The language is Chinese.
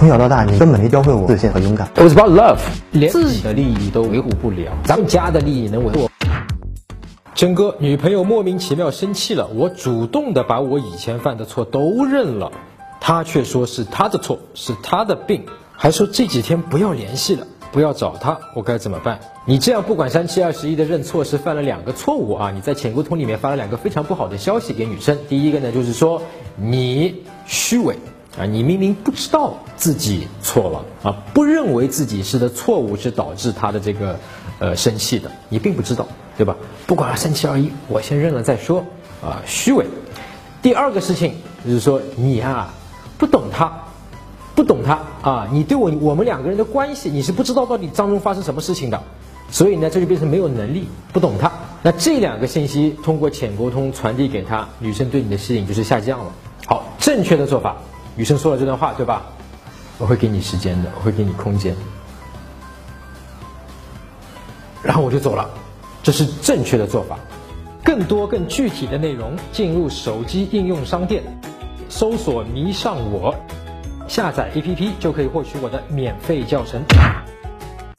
从小到大，你根本没教会我自信和勇敢。It was about love，连自己的利益都维护不了，咱们家的利益能维护？真哥，女朋友莫名其妙生气了，我主动的把我以前犯的错都认了，她却说是她的错，是她的病，还说这几天不要联系了，不要找她，我该怎么办？你这样不管三七二十一的认错，是犯了两个错误啊！你在潜沟通里面发了两个非常不好的消息给女生，第一个呢就是说你虚伪。啊，你明明不知道自己错了啊，不认为自己是的错误是导致他的这个呃生气的，你并不知道，对吧？不管三七二一，我先认了再说啊，虚伪。第二个事情就是说你啊不懂他，不懂他啊，你对我我们两个人的关系你是不知道到底当中发生什么事情的，所以呢这就变成没有能力，不懂他。那这两个信息通过浅沟通传递给他，女生对你的吸引就是下降了。好，正确的做法。女生说了这段话，对吧？我会给你时间的，我会给你空间，然后我就走了，这是正确的做法。更多更具体的内容，进入手机应用商店，搜索“迷上我”，下载 APP 就可以获取我的免费教程。